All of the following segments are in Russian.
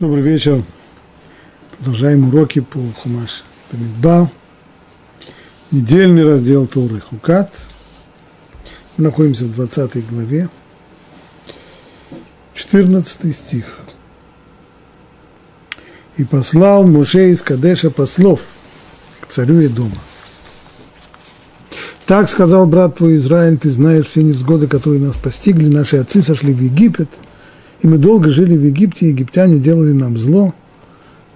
Добрый вечер. Продолжаем уроки по Хумаш Бамидба. Недельный раздел Торы Хукат. Мы находимся в 20 главе. 14 стих. «И послал Муше из Кадеша послов к царю и дома. Так сказал брат твой Израиль, ты знаешь все невзгоды, которые нас постигли, наши отцы сошли в Египет, и мы долго жили в Египте, египтяне делали нам зло,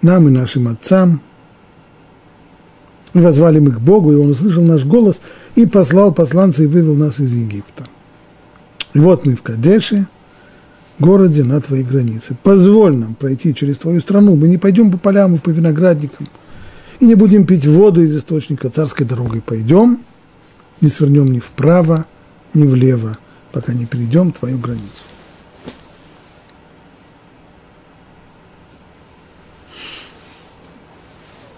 нам и нашим отцам. И возвали мы к Богу, и Он услышал наш голос, и послал посланца, и вывел нас из Египта. И вот мы в Кадеше, городе на твоей границе. Позволь нам пройти через твою страну, мы не пойдем по полям и по виноградникам, и не будем пить воду из источника царской дорогой. Пойдем, не свернем ни вправо, ни влево, пока не перейдем твою границу.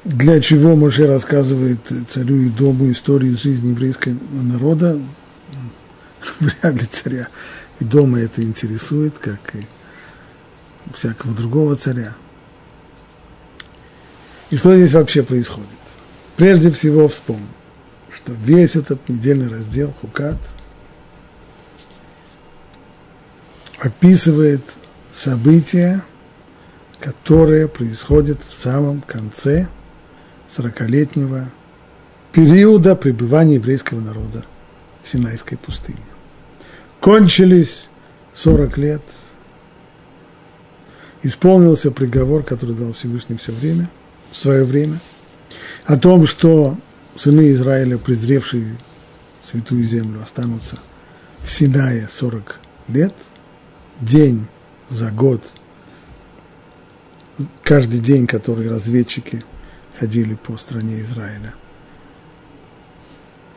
Для чего Моше рассказывает царю и дому истории из жизни еврейского народа? Вряд ли царя и дома это интересует, как и всякого другого царя. И что здесь вообще происходит? Прежде всего вспомним что весь этот недельный раздел Хукат описывает события, которые происходят в самом конце сорокалетнего периода пребывания еврейского народа в Синайской пустыне. Кончились 40 лет, исполнился приговор, который дал Всевышний все время, в свое время, о том, что сыны Израиля, презревшие святую землю, останутся в Синае 40 лет, день за год, каждый день, который разведчики ходили по стране Израиля,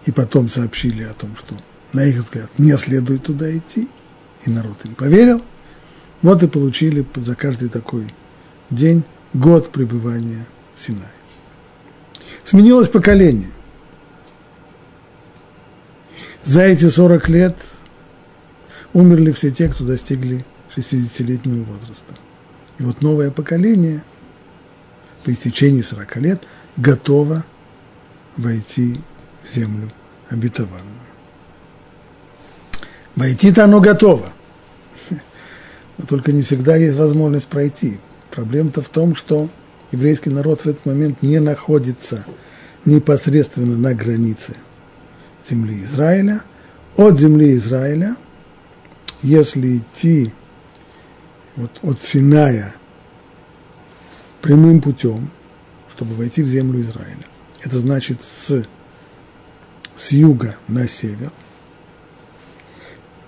и потом сообщили о том, что, на их взгляд, не следует туда идти, и народ им поверил, вот и получили за каждый такой день год пребывания в Синае. Сменилось поколение. За эти 40 лет умерли все те, кто достигли 60-летнего возраста. И вот новое поколение по истечении 40 лет готово войти в землю обетованную. Войти-то оно готово. Но только не всегда есть возможность пройти. Проблема-то в том, что еврейский народ в этот момент не находится непосредственно на границе земли Израиля. От земли Израиля, если идти вот от Синая прямым путем, чтобы войти в землю Израиля, это значит с, с юга на север,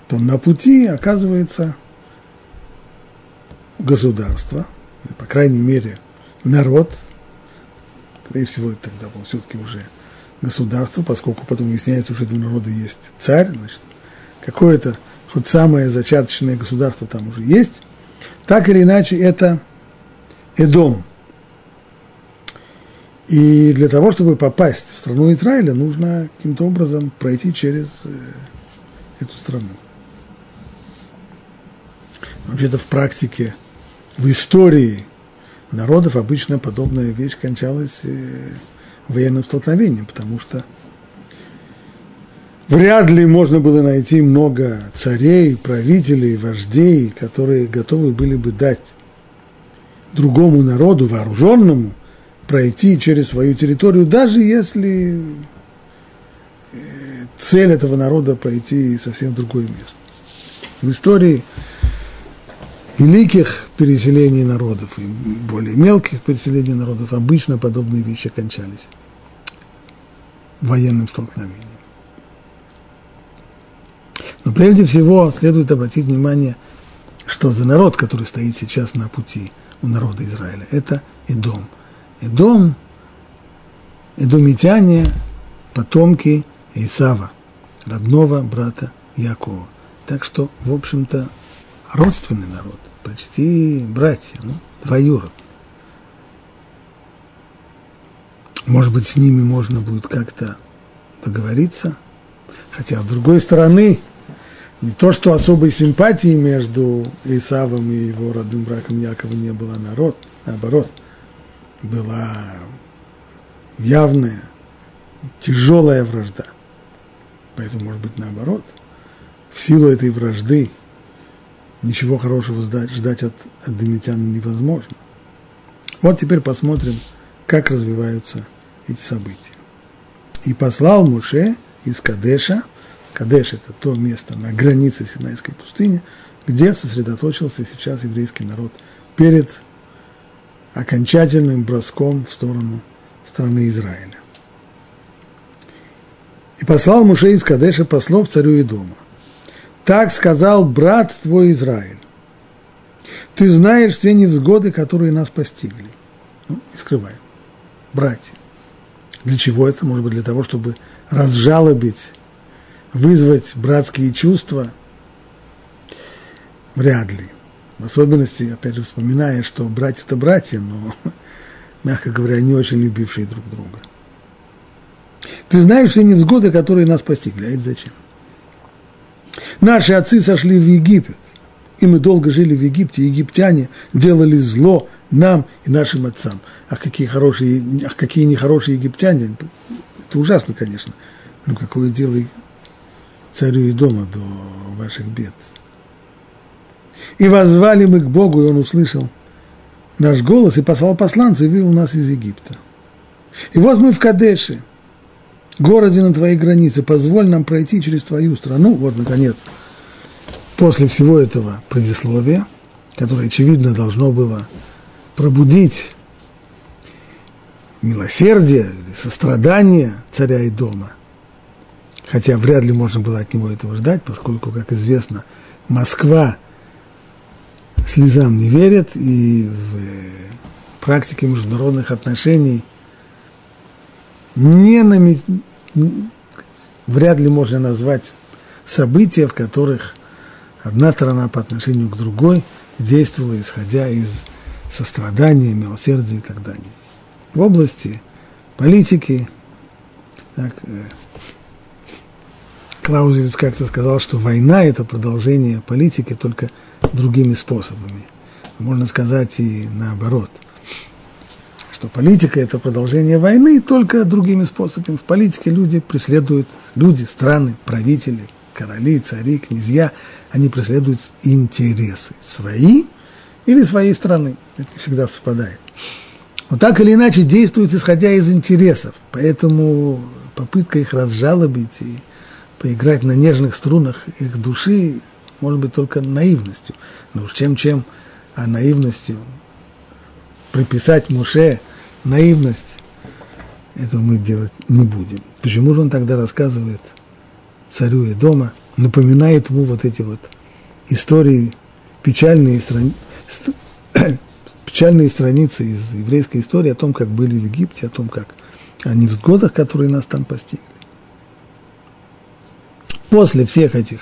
то на пути оказывается государство, по крайней мере, народ, скорее всего, тогда был все-таки уже государство, поскольку потом выясняется, что у народа есть царь, значит, какое-то хоть самое зачаточное государство там уже есть, так или иначе это Эдом. И для того, чтобы попасть в страну Израиля, нужно каким-то образом пройти через э, эту страну. Вообще-то в практике, в истории народов обычно подобная вещь кончалась э, военным столкновением, потому что вряд ли можно было найти много царей, правителей, вождей, которые готовы были бы дать другому народу, вооруженному, пройти через свою территорию, даже если э, цель этого народа пройти совсем в другое место. В истории великих переселений народов и более мелких переселений народов обычно подобные вещи кончались военным столкновением. Но прежде всего следует обратить внимание, что за народ, который стоит сейчас на пути у народа Израиля. Это Идом. Идом, идомитяне, потомки Исава, родного брата Якова. Так что, в общем-то, родственный народ, почти братья, ну, двоюродные. Может быть, с ними можно будет как-то договориться. Хотя, с другой стороны, не то, что особой симпатии между Исавом и его родным браком Якова не было, народ, наоборот, была явная, тяжелая вражда. Поэтому, может быть, наоборот, в силу этой вражды ничего хорошего ждать, от, от Домитяна невозможно. Вот теперь посмотрим, как развиваются эти события. И послал Муше из Кадеша, Кадеш – это то место на границе Синайской пустыни, где сосредоточился сейчас еврейский народ перед окончательным броском в сторону страны Израиля. И послал Муше из Кадеша послов царю и дома. Так сказал брат твой Израиль. Ты знаешь все невзгоды, которые нас постигли. Ну, не скрываем. Братья. Для чего это? Может быть, для того, чтобы разжалобить, вызвать братские чувства? Вряд ли. В особенности, опять же, вспоминая, что братья – это братья, но, мягко говоря, не очень любившие друг друга. Ты знаешь все невзгоды, которые нас постигли. А это зачем? Наши отцы сошли в Египет, и мы долго жили в Египте. Египтяне делали зло нам и нашим отцам. Ах, какие хорошие, ах, какие нехорошие египтяне. Это ужасно, конечно. Но какое дело царю и дома до ваших бед. И возвали мы к Богу, и Он услышал наш голос и послал посланца и вывел нас из Египта. И вот мы в Кадеше, городе на твоей границе, позволь нам пройти через твою страну. Вот, наконец, после всего этого предисловия, которое, очевидно, должно было пробудить милосердие или сострадание царя и дома. Хотя вряд ли можно было от него этого ждать, поскольку, как известно, Москва слезам не верит, и в практике международных отношений не намет... вряд ли можно назвать события, в которых одна сторона по отношению к другой действовала, исходя из сострадания, милосердия и так далее. В области политики, так, э, Клаузевиц как-то сказал, что война – это продолжение политики только другими способами. Можно сказать и наоборот, что политика – это продолжение войны только другими способами. В политике люди преследуют, люди, страны, правители, короли, цари, князья, они преследуют интересы свои или своей страны. Это всегда совпадает. Но так или иначе действуют, исходя из интересов. Поэтому попытка их разжалобить и поиграть на нежных струнах их души может быть только наивностью. Но уж чем-чем, а наивностью приписать Муше наивность, этого мы делать не будем. Почему же он тогда рассказывает царю и дома, напоминает ему вот эти вот истории, печальные страницы, печальные страницы из еврейской истории о том, как были в Египте, о том, как о невзгодах, которые нас там постигли. После всех этих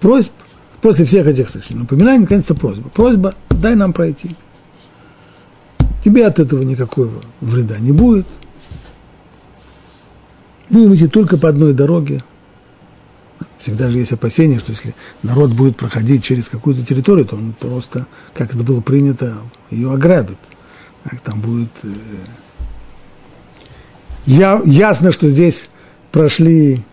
просьб, после всех этих точнее, напоминаний, наконец-то просьба. Просьба, дай нам пройти. Тебе от этого никакого вреда не будет. Будем идти только по одной дороге, Всегда же есть опасение, что если народ будет проходить через какую-то территорию, то он просто, как это было принято, ее ограбит. Так, там будет... Э, я, ясно, что здесь прошли,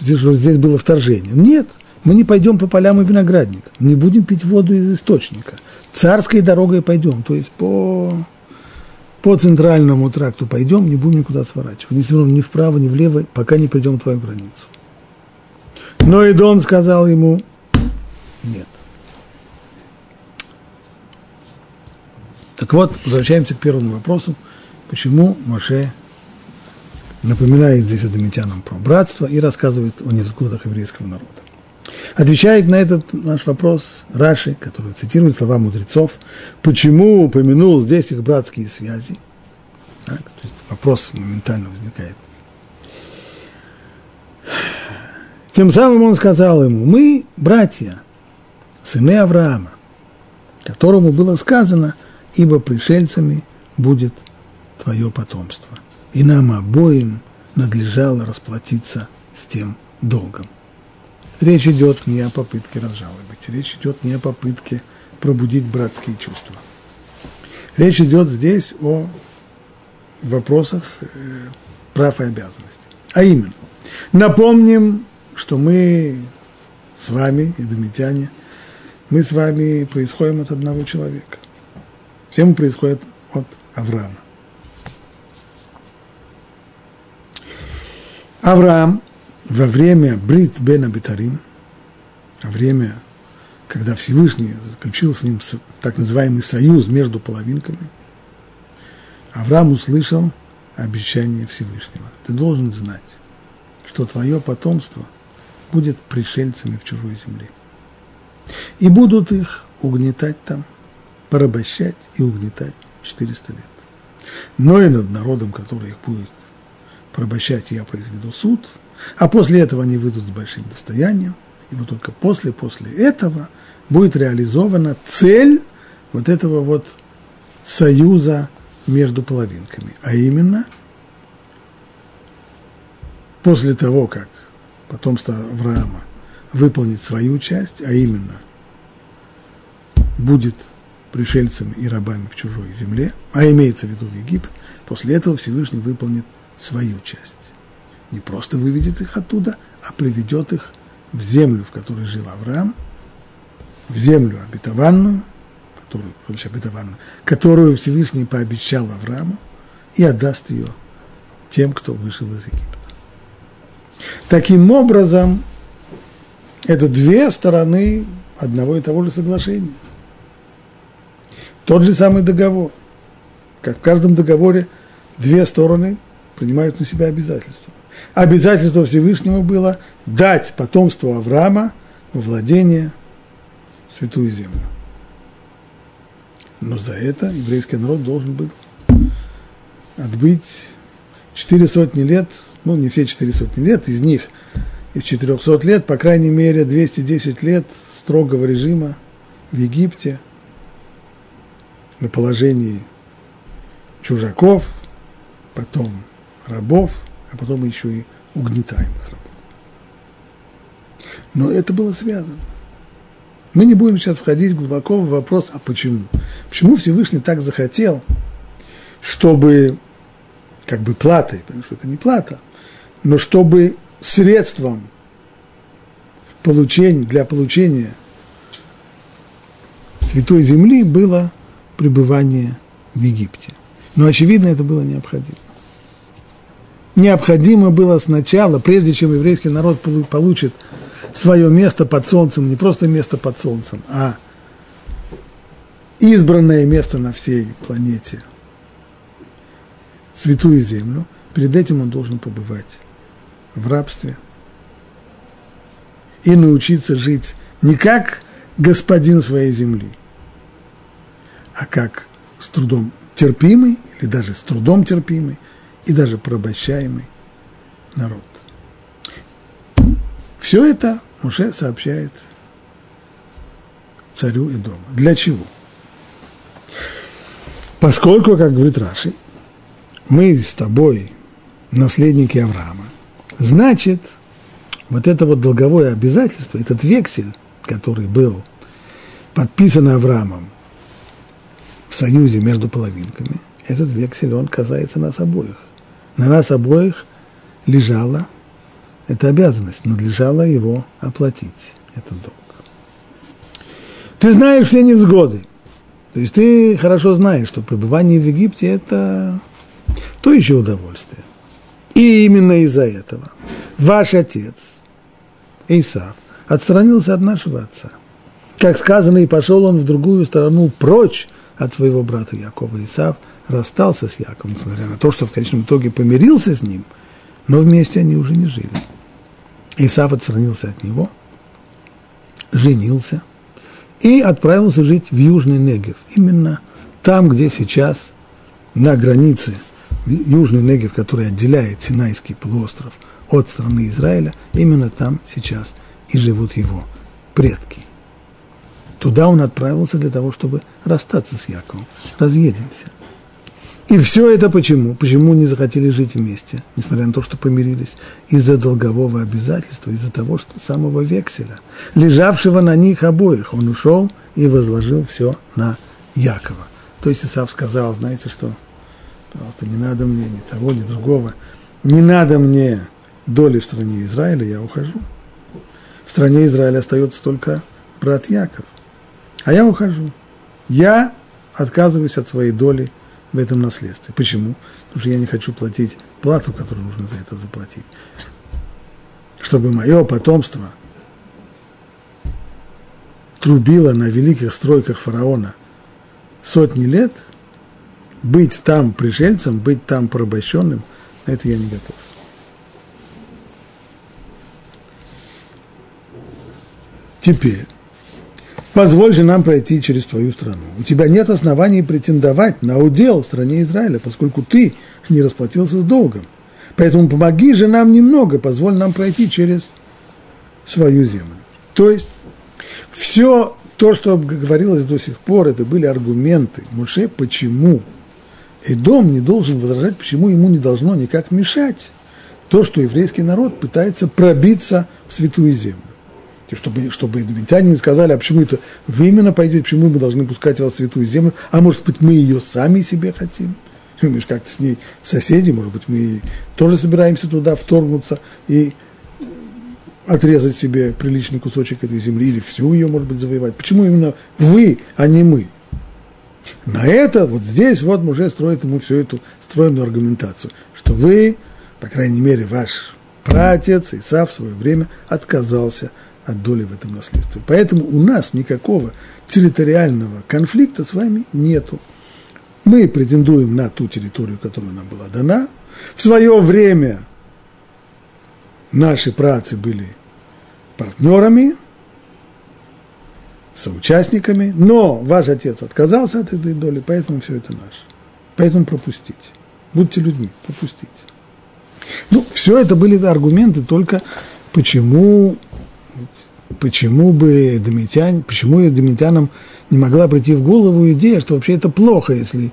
что здесь было вторжение. Нет, мы не пойдем по полям и виноградникам, не будем пить воду из источника. Царской дорогой пойдем, то есть по, по центральному тракту пойдем, не будем никуда сворачивать. Ни, ни вправо, ни влево, пока не придем в твою границу. Но и дом сказал ему, нет. Так вот, возвращаемся к первому вопросу. Почему Моше напоминает здесь адамитянам про братство и рассказывает о невзгодах еврейского народа? Отвечает на этот наш вопрос Раши, который цитирует слова мудрецов, почему упомянул здесь их братские связи. Так, то есть вопрос моментально возникает. Тем самым он сказал ему, мы братья, сыны Авраама, которому было сказано, ибо пришельцами будет твое потомство. И нам обоим надлежало расплатиться с тем долгом. речь идет не о попытке разжалобить, речь идет не о попытке пробудить братские чувства. Речь идет здесь о вопросах э, прав и обязанностей. А именно, напомним, что мы с вами, идомитяне, мы с вами происходим от одного человека. Все мы происходят от Авраама. Авраам во время Брит Бен Абитарим, во время, когда Всевышний заключил с ним так называемый союз между половинками, Авраам услышал обещание Всевышнего. Ты должен знать, что твое потомство будет пришельцами в чужой земле. И будут их угнетать там, порабощать и угнетать 400 лет. Но и над народом, который их будет порабощать, я произведу суд, а после этого они выйдут с большим достоянием, и вот только после, после этого будет реализована цель вот этого вот союза между половинками, а именно после того, как потомство Авраама выполнит свою часть, а именно будет пришельцами и рабами в чужой земле, а имеется в виду в Египет, после этого Всевышний выполнит свою часть. Не просто выведет их оттуда, а приведет их в землю, в которой жил Авраам, в землю обетованную, которую, обетованную, которую Всевышний пообещал Аврааму, и отдаст ее тем, кто вышел из Египта. Таким образом, это две стороны одного и того же соглашения. Тот же самый договор. Как в каждом договоре две стороны принимают на себя обязательства. Обязательство Всевышнего было дать потомству Авраама во владение святую землю. Но за это еврейский народ должен был отбыть четыре сотни лет, ну не все четыре сотни лет, из них из 400 лет, по крайней мере 210 лет строгого режима в Египте на положении чужаков, потом рабов, а потом еще и угнетаемых рабов. Но это было связано. Мы не будем сейчас входить глубоко в вопрос, а почему? Почему Всевышний так захотел, чтобы как бы платой, потому что это не плата, но чтобы средством получения, для получения Святой Земли было пребывание в Египте. Но, очевидно, это было необходимо необходимо было сначала, прежде чем еврейский народ получит свое место под солнцем, не просто место под солнцем, а избранное место на всей планете, святую землю, перед этим он должен побывать в рабстве и научиться жить не как господин своей земли, а как с трудом терпимый или даже с трудом терпимый, и даже порабощаемый народ. Все это Муше сообщает царю и дома. Для чего? Поскольку, как говорит Раши, мы с тобой наследники Авраама, значит, вот это вот долговое обязательство, этот вексель, который был подписан Авраамом в союзе между половинками, этот вексель, он касается нас обоих на нас обоих лежала эта обязанность, надлежало его оплатить, этот долг. Ты знаешь все невзгоды. То есть ты хорошо знаешь, что пребывание в Египте – это то еще удовольствие. И именно из-за этого ваш отец, Исав, отстранился от нашего отца. Как сказано, и пошел он в другую сторону прочь от своего брата Якова. Исав расстался с Яковом, несмотря на то, что в конечном итоге помирился с ним, но вместе они уже не жили. Исав отстранился от него, женился и отправился жить в Южный Негев, именно там, где сейчас на границе Южный Негев, который отделяет Синайский полуостров от страны Израиля, именно там сейчас и живут его предки. Туда он отправился для того, чтобы расстаться с Яковом. Разъедемся. И все это почему? Почему не захотели жить вместе, несмотря на то, что помирились? Из-за долгового обязательства, из-за того, что самого векселя, лежавшего на них обоих, он ушел и возложил все на Якова. То есть Исав сказал, знаете что, пожалуйста, не надо мне ни того, ни другого, не надо мне доли в стране Израиля, я ухожу. В стране Израиля остается только брат Яков. А я ухожу. Я отказываюсь от своей доли в этом наследстве. Почему? Потому что я не хочу платить плату, которую нужно за это заплатить. Чтобы мое потомство трубило на великих стройках фараона сотни лет, быть там пришельцем, быть там порабощенным, это я не готов. Теперь, позволь же нам пройти через твою страну. У тебя нет оснований претендовать на удел в стране Израиля, поскольку ты не расплатился с долгом. Поэтому помоги же нам немного, позволь нам пройти через свою землю. То есть, все то, что говорилось до сих пор, это были аргументы Муше, почему и дом не должен возражать, почему ему не должно никак мешать то, что еврейский народ пытается пробиться в святую землю. Чтобы, чтобы эдомитяне не сказали, а почему это вы именно пойдете, почему мы должны пускать вас в святую землю, а может быть, мы ее сами себе хотим. Мы же как-то с ней соседи, может быть, мы тоже собираемся туда вторгнуться и отрезать себе приличный кусочек этой земли, или всю ее, может быть, завоевать. Почему именно вы, а не мы? На это вот здесь вот уже строит ему всю эту стройную аргументацию, что вы, по крайней мере, ваш пратец Исав в свое время отказался от доли в этом наследстве. Поэтому у нас никакого территориального конфликта с вами нету. Мы претендуем на ту территорию, которая нам была дана. В свое время наши працы были партнерами, соучастниками, но ваш отец отказался от этой доли, поэтому все это наше. Поэтому пропустите. Будьте людьми, пропустите. Ну, все это были аргументы только почему почему бы домитян, почему домитянам не могла прийти в голову идея, что вообще это плохо, если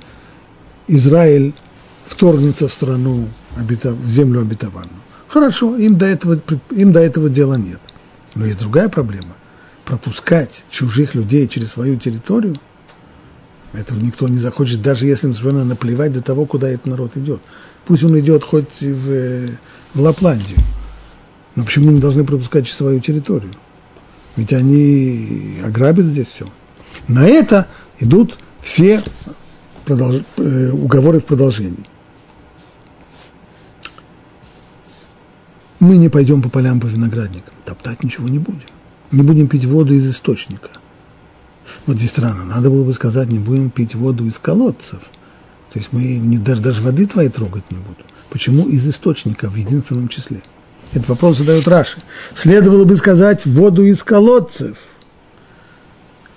Израиль вторгнется в страну, в землю обетованную. Хорошо, им до этого, им до этого дела нет. Но есть другая проблема. Пропускать чужих людей через свою территорию, этого никто не захочет, даже если им совершенно наплевать до того, куда этот народ идет. Пусть он идет хоть в, в Лапландию. Но почему мы должны пропускать свою территорию? Ведь они ограбят здесь все. На это идут все продолж... Э, уговоры в продолжении. Мы не пойдем по полям, по виноградникам, топтать ничего не будем. Не будем пить воду из источника. Вот здесь странно, надо было бы сказать, не будем пить воду из колодцев. То есть мы не, даже, даже воды твоей трогать не будем. Почему из источника в единственном числе? Этот вопрос задает Раши. Следовало бы сказать воду из колодцев.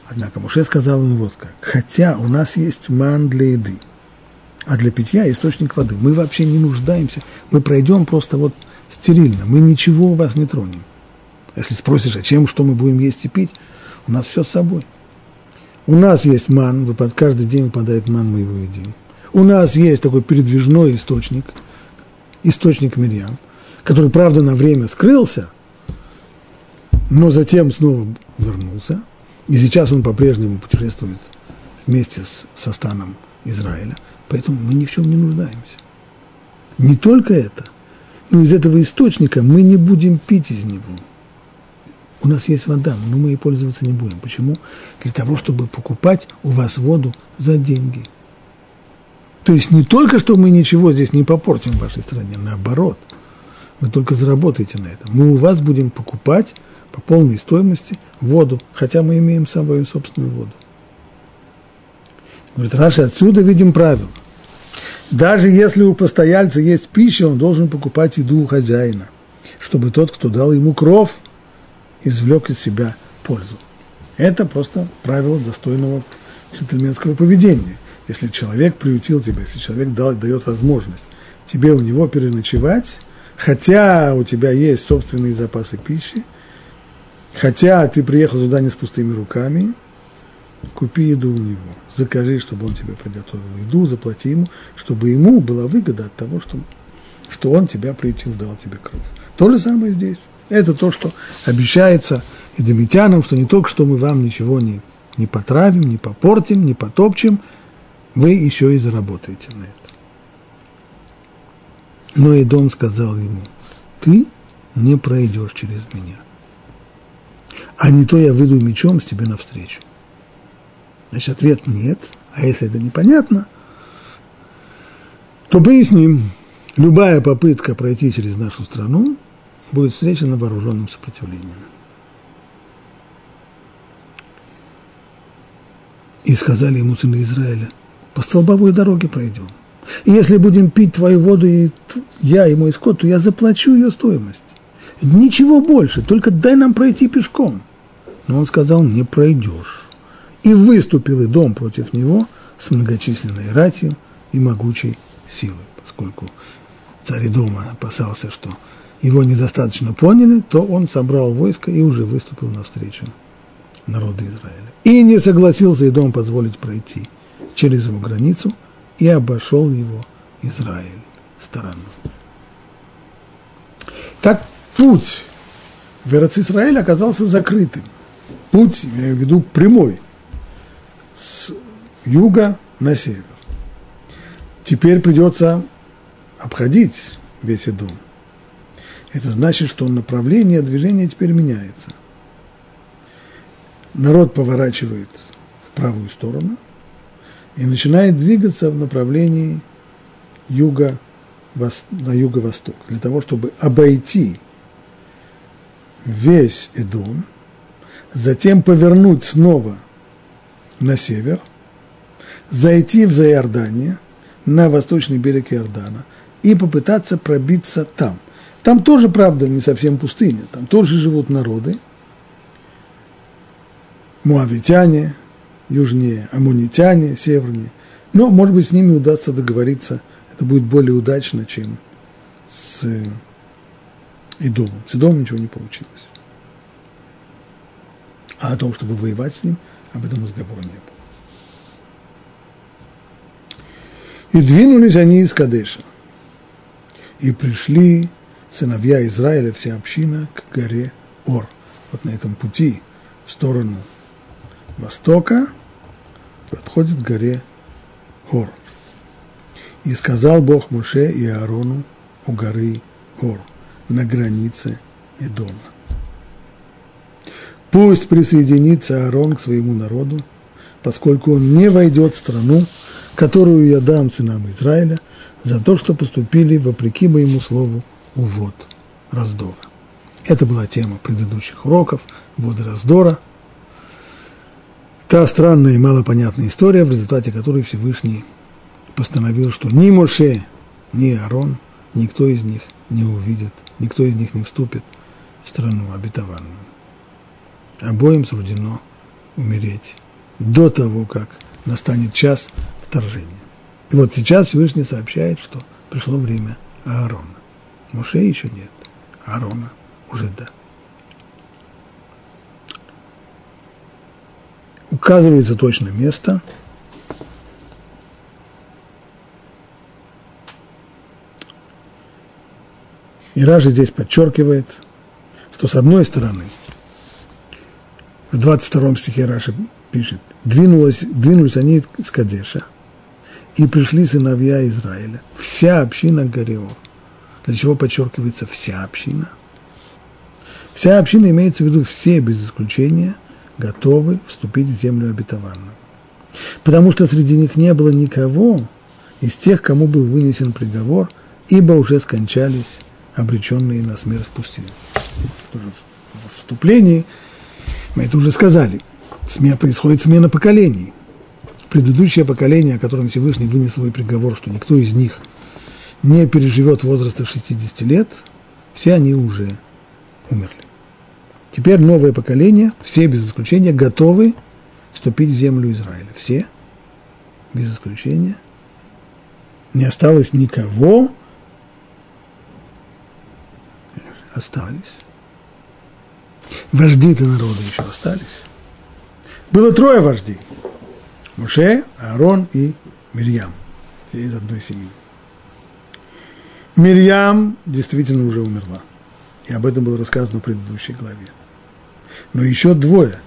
Однако Муше сказал ему вот как. Хотя у нас есть ман для еды, а для питья источник воды. Мы вообще не нуждаемся. Мы пройдем просто вот стерильно. Мы ничего у вас не тронем. Если спросишь, а чем, что мы будем есть и пить, у нас все с собой. У нас есть ман, выпад, каждый день выпадает ман, мы его едим. У нас есть такой передвижной источник, источник Мирьям – который, правда, на время скрылся, но затем снова вернулся, и сейчас он по-прежнему путешествует вместе с, со станом Израиля, поэтому мы ни в чем не нуждаемся. Не только это, но из этого источника мы не будем пить из него. У нас есть вода, но мы ей пользоваться не будем. Почему? Для того, чтобы покупать у вас воду за деньги. То есть не только, что мы ничего здесь не попортим в вашей стране, наоборот – вы только заработаете на этом. Мы у вас будем покупать по полной стоимости воду, хотя мы имеем свою собственную воду. Говорит, Раша, отсюда видим правило. Даже если у постояльца есть пища, он должен покупать еду у хозяина, чтобы тот, кто дал ему кров, извлек из себя пользу. Это просто правило достойного джентльменского поведения. Если человек приютил тебя, если человек дал, дает возможность тебе у него переночевать, хотя у тебя есть собственные запасы пищи, хотя ты приехал сюда не с пустыми руками, купи еду у него, закажи, чтобы он тебе приготовил еду, заплати ему, чтобы ему была выгода от того, что, что он тебя приютил, дал тебе кровь. То же самое здесь. Это то, что обещается эдемитянам, что не только что мы вам ничего не, не потравим, не попортим, не потопчем, вы еще и заработаете на это. Но и дом сказал ему, ты не пройдешь через меня. А не то я выйду мечом с тебе навстречу. Значит, ответ нет. А если это непонятно, то поясним. Любая попытка пройти через нашу страну будет встречена вооруженным сопротивлением. И сказали ему сыны Израиля, по столбовой дороге пройдем. И если будем пить твою воду, и я и мой скот, то я заплачу ее стоимость. Ничего больше, только дай нам пройти пешком. Но он сказал, не пройдешь. И выступил и дом против него с многочисленной ратью и могучей силой, поскольку царь дома опасался, что его недостаточно поняли, то он собрал войско и уже выступил навстречу народу Израиля. И не согласился и дом позволить пройти через его границу, и обошел его Израиль стороной. Так путь в Израиль оказался закрытым. Путь, я виду прямой, с юга на север. Теперь придется обходить весь дом. Это значит, что направление движения теперь меняется. Народ поворачивает в правую сторону и начинает двигаться в направлении юга, на юго-восток, для того, чтобы обойти весь Эдом, затем повернуть снова на север, зайти в Заиордание, на восточный берег Иордана, и попытаться пробиться там. Там тоже, правда, не совсем пустыня, там тоже живут народы, муавитяне, южнее, амунитяне, севернее. Но, может быть, с ними удастся договориться, это будет более удачно, чем с Идомом. С Идомом ничего не получилось. А о том, чтобы воевать с ним, об этом разговора не было. И двинулись они из Кадеша. И пришли сыновья Израиля, вся община, к горе Ор. Вот на этом пути в сторону востока подходит к горе Хор. И сказал Бог Муше и Аарону у горы Хор на границе Эдома. Пусть присоединится Аарон к своему народу, поскольку он не войдет в страну, которую я дам сынам Израиля, за то, что поступили вопреки моему слову увод раздора. Это была тема предыдущих уроков, воды раздора. Та странная и малопонятная история, в результате которой Всевышний постановил, что ни Моше, ни Аарон, никто из них не увидит, никто из них не вступит в страну обетованную. Обоим суждено умереть до того, как настанет час вторжения. И вот сейчас Всевышний сообщает, что пришло время Аарона. Муше еще нет, Аарона уже да. Указывается точно место. И Ражи здесь подчеркивает, что с одной стороны – в 22 стихе Раши пишет, двинулось, двинулись они из Кадеша, и пришли сыновья Израиля, вся община Гореор. Для чего подчеркивается вся община? Вся община имеется в виду все, без исключения, готовы вступить в землю обетованную. Потому что среди них не было никого из тех, кому был вынесен приговор, ибо уже скончались обреченные на смерть пустыне. В вступлении мы это уже сказали. Смена, происходит смена поколений. Предыдущее поколение, о котором Всевышний вынес свой приговор, что никто из них не переживет возраста 60 лет, все они уже умерли. Теперь новое поколение, все без исключения, готовы вступить в землю Израиля. Все, без исключения. Не осталось никого. Остались. Вожди-то народа еще остались. Было трое вождей. Муше, Аарон и Мирьям. Все из одной семьи. Мирьям действительно уже умерла. И об этом было рассказано в предыдущей главе. Но еще двое,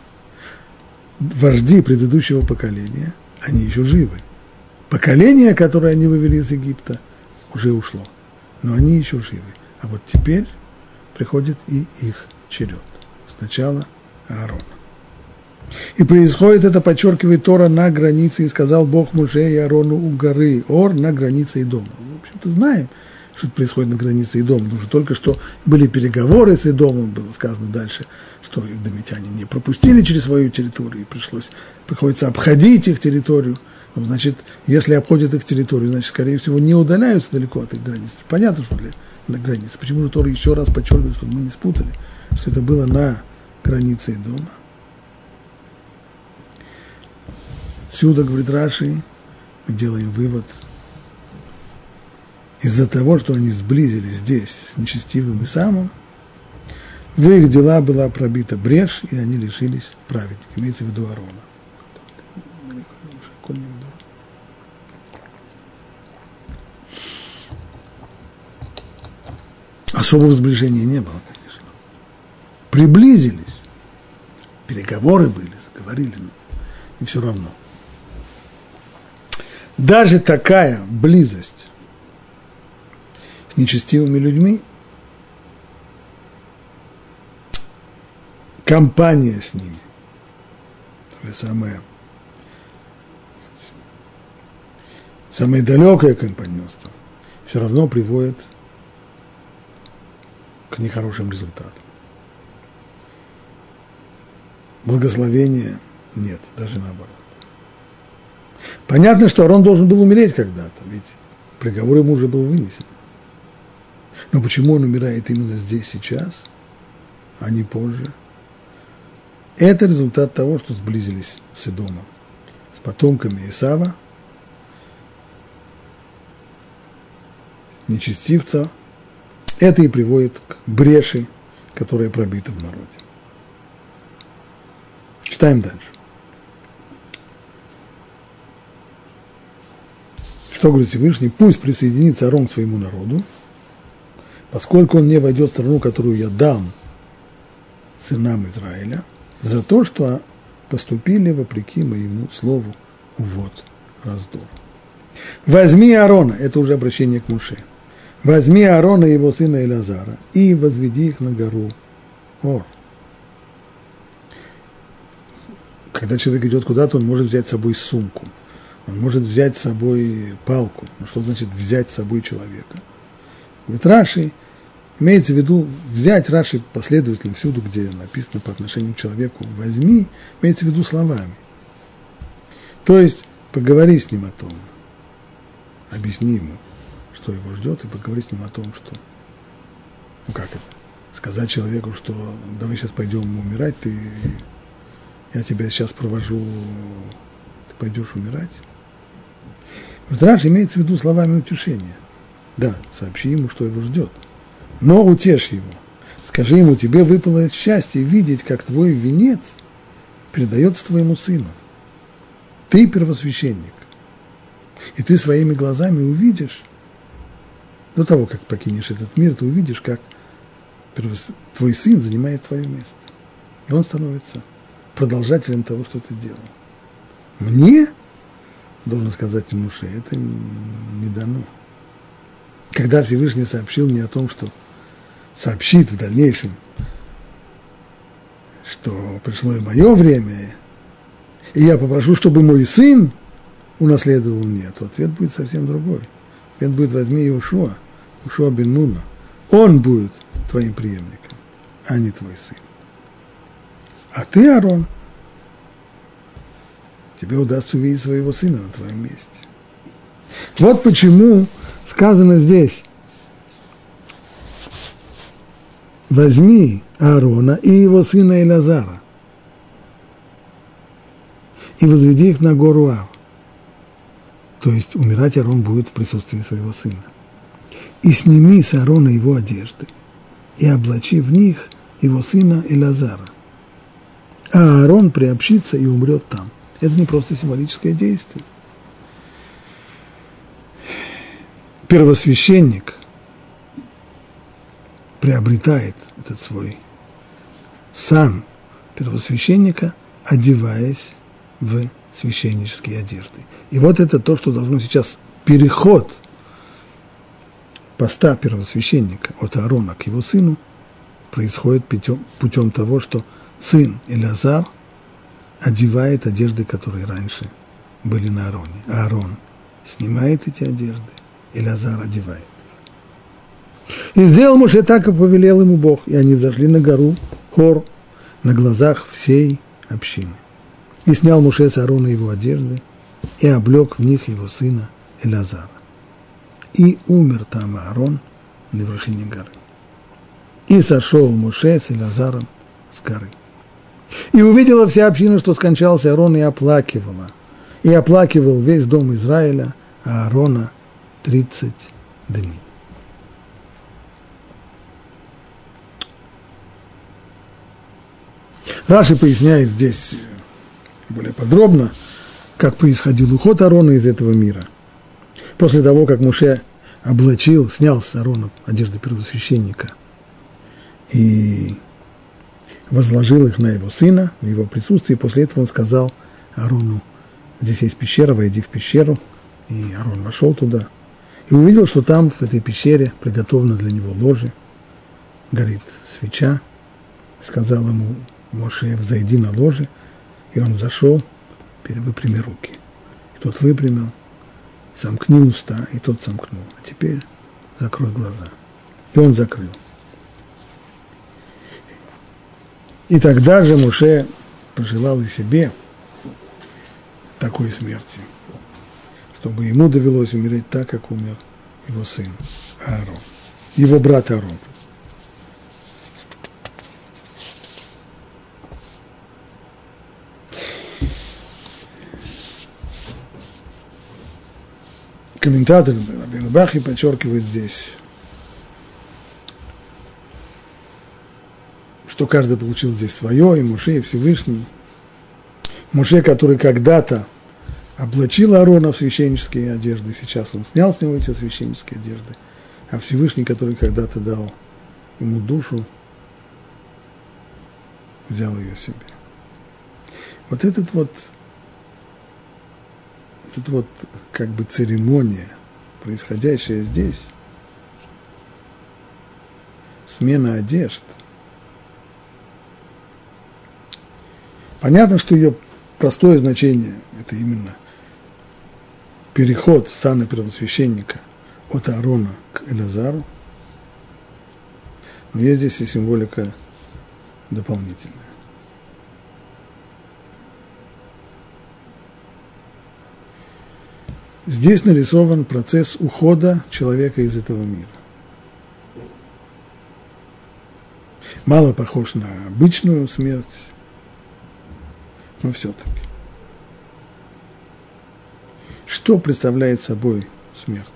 вожди предыдущего поколения, они еще живы. Поколение, которое они вывели из Египта, уже ушло. Но они еще живы. А вот теперь приходит и их черед. Сначала Аарона. И происходит это, подчеркивает Тора, на границе, и сказал Бог Муше и Аарону у горы Ор на границе и дома. В общем-то, знаем, что происходит на границе и дома, потому что только что были переговоры с Идомом, было сказано дальше, что домитяне не пропустили через свою территорию, и пришлось, приходится обходить их территорию. Ну, значит, если обходят их территорию, значит, скорее всего, не удаляются далеко от их границ. Понятно, что для, на границе. Почему же Тора еще раз подчеркивает, чтобы мы не спутали, что это было на границе дома. Отсюда, говорит Раши, мы делаем вывод, из-за того, что они сблизились здесь с нечестивым Исамом, в их дела была пробита брешь, и они лишились праведника, имеется в виду Арона. Особого сближения не было, конечно. Приблизились, переговоры были, заговорили, и все равно. Даже такая близость с нечестивыми людьми, компания с ними, или самое, самое далекое компаньонство, все равно приводит к нехорошим результатам. Благословения нет, даже наоборот. Понятно, что Арон должен был умереть когда-то, ведь приговор ему уже был вынесен. Но почему он умирает именно здесь, сейчас, а не позже? Это результат того, что сблизились с Идомом, с потомками Исава, нечестивца. Это и приводит к бреши, которая пробита в народе. Читаем дальше. Что говорит Всевышний? Пусть присоединится Арон к своему народу, поскольку он не войдет в страну, которую я дам сынам Израиля, за то, что поступили вопреки моему слову вот раздор. Возьми Аарона, это уже обращение к Муше, возьми Аарона и его сына Элазара и возведи их на гору Ор. Когда человек идет куда-то, он может взять с собой сумку – он может взять с собой палку. Ну, что значит взять с собой человека? Говорит, Раши, имеется в виду взять Раши последовательно всюду, где написано по отношению к человеку «возьми», имеется в виду словами. То есть поговори с ним о том, объясни ему, что его ждет, и поговори с ним о том, что, ну как это, сказать человеку, что давай сейчас пойдем умирать, ты, я тебя сейчас провожу, ты пойдешь умирать. Раш имеется в виду словами утешения. Да, сообщи ему, что его ждет. Но утешь его. Скажи ему, тебе выпало счастье видеть, как твой венец передается твоему сыну. Ты первосвященник. И ты своими глазами увидишь, до того, как покинешь этот мир, ты увидишь, как твой сын занимает твое место. И он становится продолжателем того, что ты делал. Мне должен сказать Муше, это не дано. Когда Всевышний сообщил мне о том, что сообщит в дальнейшем, что пришло и мое время, и я попрошу, чтобы мой сын унаследовал мне, то ответ будет совсем другой. Ответ будет возьми Иошуа, Иошуа бен Нуна. Он будет твоим преемником, а не твой сын. А ты, Арон, тебе удастся увидеть своего сына на твоем месте. Вот почему сказано здесь, возьми Аарона и его сына Элазара и возведи их на гору Ар. То есть умирать Аарон будет в присутствии своего сына. И сними с Аарона его одежды и облачи в них его сына Элазара. А Аарон приобщится и умрет там – Это не просто символическое действие. Первосвященник приобретает этот свой сан первосвященника, одеваясь в священнические одежды. И вот это то, что должно сейчас переход поста первосвященника от Аарона к его сыну происходит путем, путем того, что сын Илязар одевает одежды, которые раньше были на Аароне. Аарон снимает эти одежды, Илязар одевает. И сделал Муше так, как повелел ему Бог, и они взошли на гору Хор на глазах всей общины. И снял Муше с Аарона его одежды, и облег в них его сына Элязара. И умер там Аарон на вершине горы. И сошел Муше с Элязаром с горы. И увидела вся община, что скончался Аарон, и оплакивала. И оплакивал весь дом Израиля, а Аарона тридцать дней. Раши поясняет здесь более подробно, как происходил уход Арона из этого мира. После того, как Муше облачил, снял с Арона одежды первосвященника и возложил их на его сына в его присутствии. После этого он сказал Арону, здесь есть пещера, войди в пещеру. И Арон вошел туда и увидел, что там, в этой пещере, приготовлено для него ложе, горит свеча. Сказал ему Моше, взойди на ложе, и он зашел, выпрями руки. И тот выпрямил, сомкни уста, и тот сомкнул. А теперь закрой глаза. И он закрыл. И тогда же Муше пожелал и себе такой смерти, чтобы ему довелось умереть так, как умер его сын Аарон, его брат Аарон. комментатор Рабин Бахи подчеркивает здесь, что каждый получил здесь свое, и Муше, и Всевышний. Муше, который когда-то облачил Аарона в священнические одежды, сейчас он снял с него эти священнические одежды, а Всевышний, который когда-то дал ему душу, взял ее себе. Вот этот вот это вот как бы церемония, происходящая здесь, смена одежд. Понятно, что ее простое значение – это именно переход сана первосвященника от Аарона к Элазару. Но есть здесь и символика дополнительная. Здесь нарисован процесс ухода человека из этого мира. Мало похож на обычную смерть, но все-таки. Что представляет собой смерть?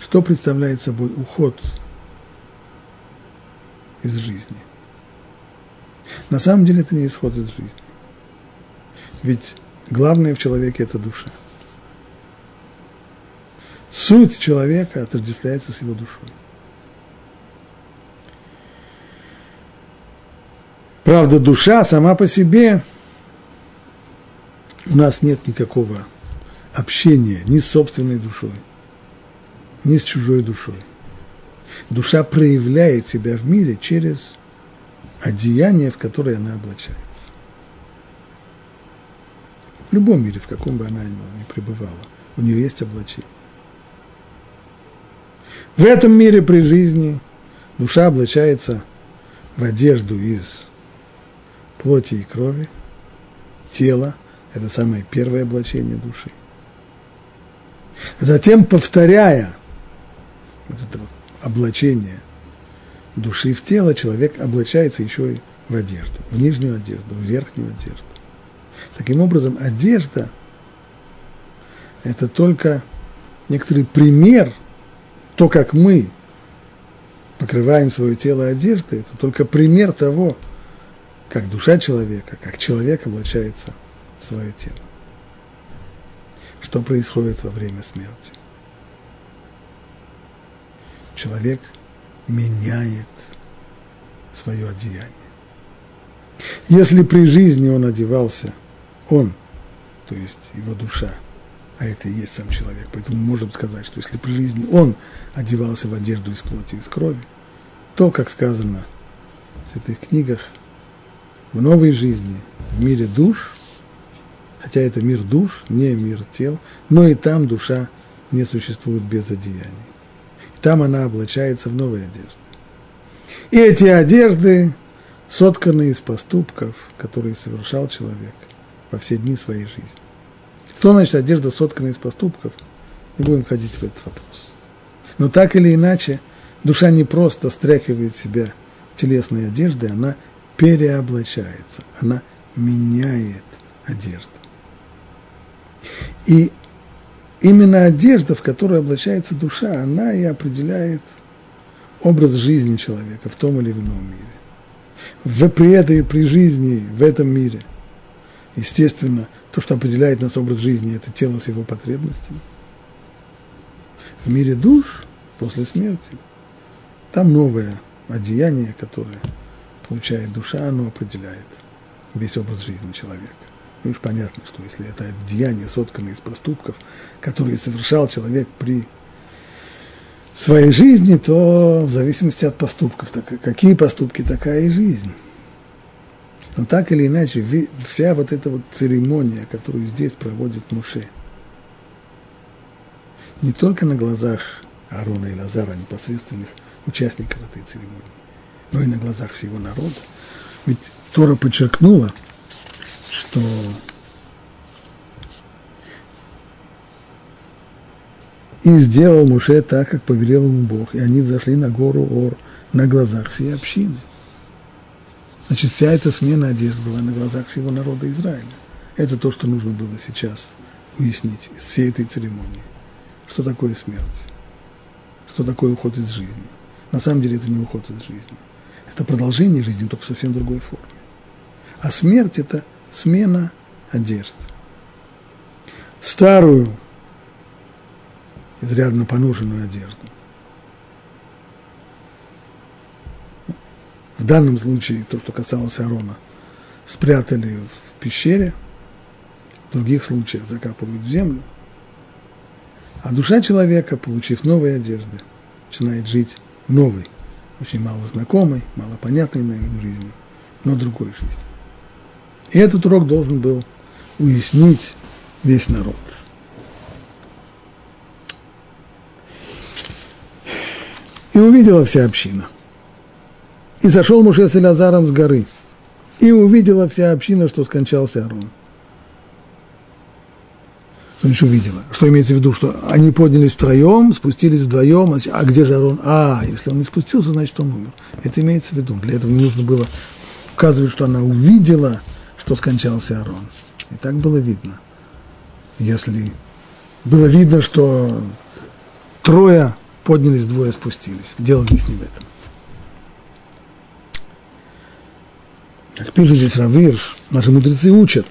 Что представляет собой уход из жизни? На самом деле это не исход из жизни. Ведь Главное в человеке – это душа. Суть человека отождествляется с его душой. Правда, душа сама по себе, у нас нет никакого общения ни с собственной душой, ни с чужой душой. Душа проявляет себя в мире через одеяние, в которое она облачается в любом мире, в каком бы она ни пребывала, у нее есть облачение. В этом мире при жизни душа облачается в одежду из плоти и крови, тело – это самое первое облачение души. Затем, повторяя вот это вот облачение души в тело, человек облачается еще и в одежду, в нижнюю одежду, в верхнюю одежду. Таким образом, одежда – это только некоторый пример, то, как мы покрываем свое тело одеждой, это только пример того, как душа человека, как человек облачается свое тело. Что происходит во время смерти? Человек меняет свое одеяние. Если при жизни он одевался, он, то есть его душа, а это и есть сам человек, поэтому мы можем сказать, что если при жизни он одевался в одежду из плоти и из крови, то, как сказано в святых книгах, в новой жизни, в мире душ, хотя это мир душ, не мир тел, но и там душа не существует без одеяний. Там она облачается в новые одежды. И эти одежды сотканы из поступков, которые совершал человек во все дни своей жизни. Что значит одежда соткана из поступков? Не будем ходить в этот вопрос. Но так или иначе, душа не просто стряхивает себя телесной одеждой, она переоблачается, она меняет одежду. И именно одежда, в которую облачается душа, она и определяет образ жизни человека в том или ином мире. В, при этой, при жизни в этом мире, естественно, то, что определяет нас образ жизни, это тело с его потребностями. В мире душ, после смерти, там новое одеяние, которое получает душа, оно определяет весь образ жизни человека. Ну уж понятно, что если это деяние, сотканное из поступков, которые совершал человек при своей жизни, то в зависимости от поступков, так, какие поступки, такая и жизнь. Но так или иначе, вся вот эта вот церемония, которую здесь проводит Муше, не только на глазах Аарона и Лазара, непосредственных участников этой церемонии, но и на глазах всего народа. Ведь Тора подчеркнула, что и сделал Муше так, как повелел ему Бог, и они взошли на гору Ор на глазах всей общины. Значит, вся эта смена одежд была на глазах всего народа Израиля. Это то, что нужно было сейчас уяснить из всей этой церемонии. Что такое смерть? Что такое уход из жизни? На самом деле это не уход из жизни. Это продолжение жизни, только в совсем другой форме. А смерть – это смена одежд. Старую, изрядно поношенную одежду. В данном случае, то, что касалось Арона, спрятали в пещере, в других случаях закапывают в землю. А душа человека, получив новые одежды, начинает жить новой, очень мало знакомой, мало понятной нам жизнью, но другой жизнью. И этот урок должен был уяснить весь народ. И увидела вся община. И сошел Муше с Элязаром с горы. И увидела вся община, что скончался Арон. Что значит увидела? Что имеется в виду? Что они поднялись втроем, спустились вдвоем, а где же Арон? А, если он не спустился, значит он умер. Это имеется в виду. Для этого не нужно было указывать, что она увидела, что скончался Арон. И так было видно. Если было видно, что трое поднялись, двое спустились. Дело здесь не в этом. Как пишет здесь Равирш, наши мудрецы учат,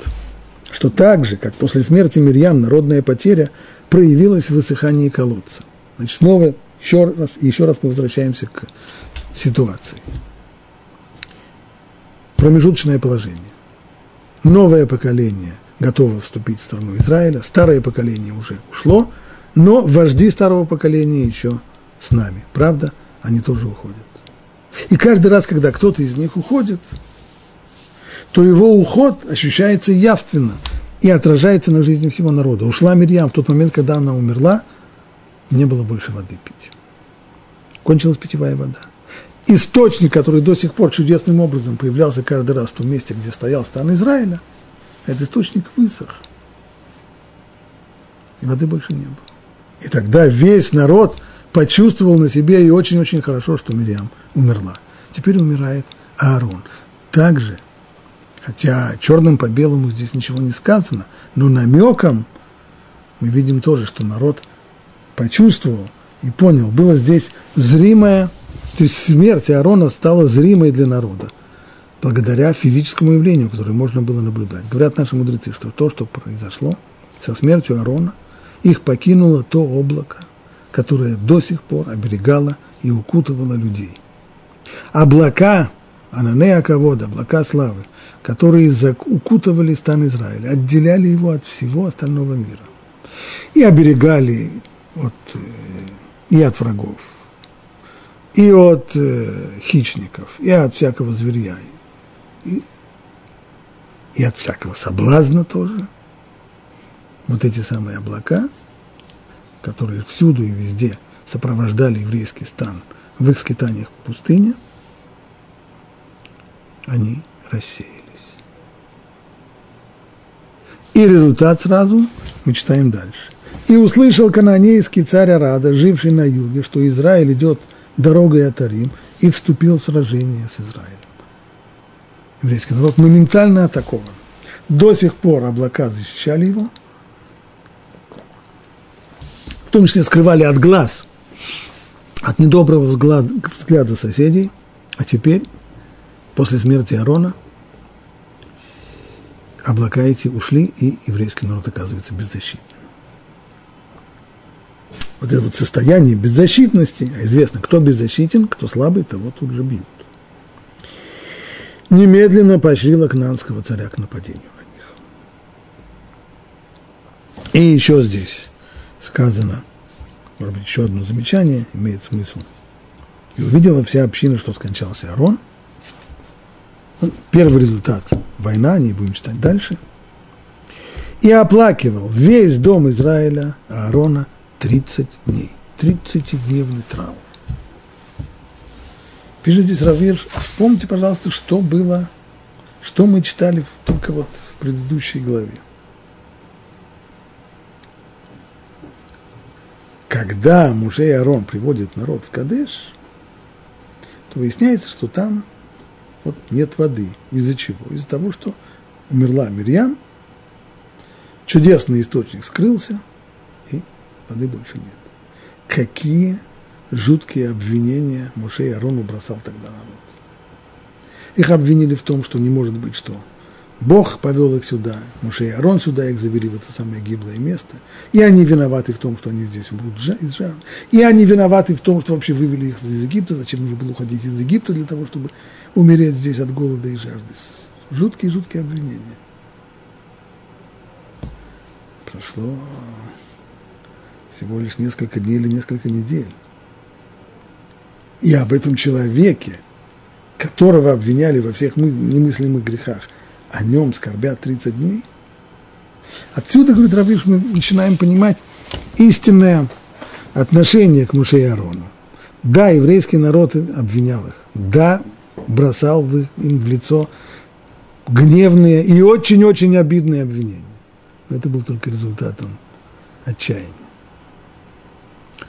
что так же, как после смерти Мирьям народная потеря проявилась в высыхании колодца. Значит, снова еще раз, еще раз мы возвращаемся к ситуации. Промежуточное положение. Новое поколение готово вступить в страну Израиля, старое поколение уже ушло, но вожди старого поколения еще с нами. Правда, они тоже уходят. И каждый раз, когда кто-то из них уходит, то его уход ощущается явственно и отражается на жизни всего народа. Ушла Мирьям в тот момент, когда она умерла, не было больше воды пить. Кончилась питьевая вода. Источник, который до сих пор чудесным образом появлялся каждый раз в том месте, где стоял стан Израиля, этот источник высох. И воды больше не было. И тогда весь народ почувствовал на себе и очень-очень хорошо, что Мирьям умерла. Теперь умирает Аарон. Также – Хотя черным по белому здесь ничего не сказано, но намеком мы видим тоже, что народ почувствовал и понял, было здесь зримое, то есть смерть Аарона стала зримой для народа. благодаря физическому явлению, которое можно было наблюдать. Говорят наши мудрецы, что то, что произошло со смертью Аарона, их покинуло то облако, которое до сих пор оберегало и укутывало людей. Облака, Ананея Кавода, облака славы, которые укутывали стан Израиля, отделяли его от всего остального мира и оберегали от, э, и от врагов, и от э, хищников, и от всякого зверя, и, и от всякого соблазна тоже. Вот эти самые облака, которые всюду и везде сопровождали еврейский стан в их скитаниях в пустыне, они рассеялись. И результат сразу мы читаем дальше. «И услышал кананейский царь Арада, живший на юге, что Израиль идет дорогой от Арим, и вступил в сражение с Израилем». Еврейский народ моментально атакован. До сих пор облака защищали его, в том числе скрывали от глаз, от недоброго взгляда, соседей, а теперь, после смерти Арона, облака эти ушли, и еврейский народ оказывается беззащитным. Вот это вот состояние беззащитности, а известно, кто беззащитен, кто слабый, того тут же бьют. Немедленно поощрила кнанского царя к нападению на них. И еще здесь сказано, может быть, еще одно замечание имеет смысл. И увидела вся община, что скончался Арон – Первый результат – война, не будем читать дальше. И оплакивал весь дом Израиля Аарона 30 дней. 30-дневный траур. Пишет здесь Равир, а вспомните, пожалуйста, что было, что мы читали только вот в предыдущей главе. Когда Муше и Арон приводят народ в Кадеш, то выясняется, что там вот нет воды. Из-за чего? Из-за того, что умерла Мирьям, чудесный источник скрылся, воды больше нет. Какие жуткие обвинения Муше и Арону бросал тогда народ. Их обвинили в том, что не может быть что – Бог повел их сюда, Муше и Арон сюда их завели в это самое гиблое место. И они виноваты в том, что они здесь умрут из. И они виноваты в том, что вообще вывели их из Египта. Зачем нужно было уходить из Египта для того, чтобы умереть здесь от голода и жажды. Жуткие-жуткие обвинения. Прошло всего лишь несколько дней или несколько недель. И об этом человеке, которого обвиняли во всех немыслимых грехах – о нем скорбят 30 дней. Отсюда, говорит Равиш, мы начинаем понимать истинное отношение к Муше и Арону. Да, еврейский народ обвинял их. Да, бросал им в лицо гневные и очень-очень обидные обвинения. Но это был только результатом отчаяния.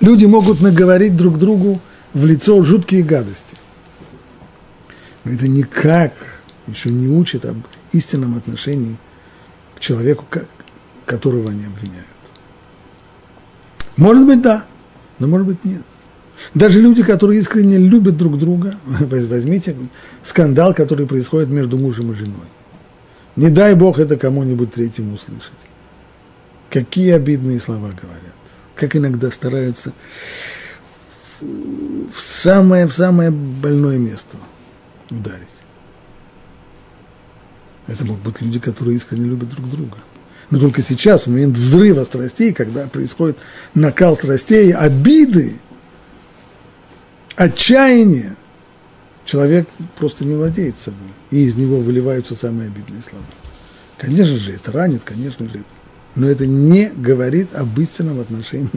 Люди могут наговорить друг другу в лицо жуткие гадости. Но это никак еще не учит об истинном отношении к человеку, которого они обвиняют. Может быть, да, но может быть, нет. Даже люди, которые искренне любят друг друга, возьмите скандал, который происходит между мужем и женой. Не дай Бог это кому-нибудь третьему услышать. Какие обидные слова говорят. Как иногда стараются в самое, в самое больное место ударить. Это могут быть люди, которые искренне любят друг друга. Но только сейчас, в момент взрыва страстей, когда происходит накал страстей, обиды, отчаяние, человек просто не владеет собой. И из него выливаются самые обидные слова. Конечно же, это ранит, конечно же, это. Но это не говорит об истинном отношении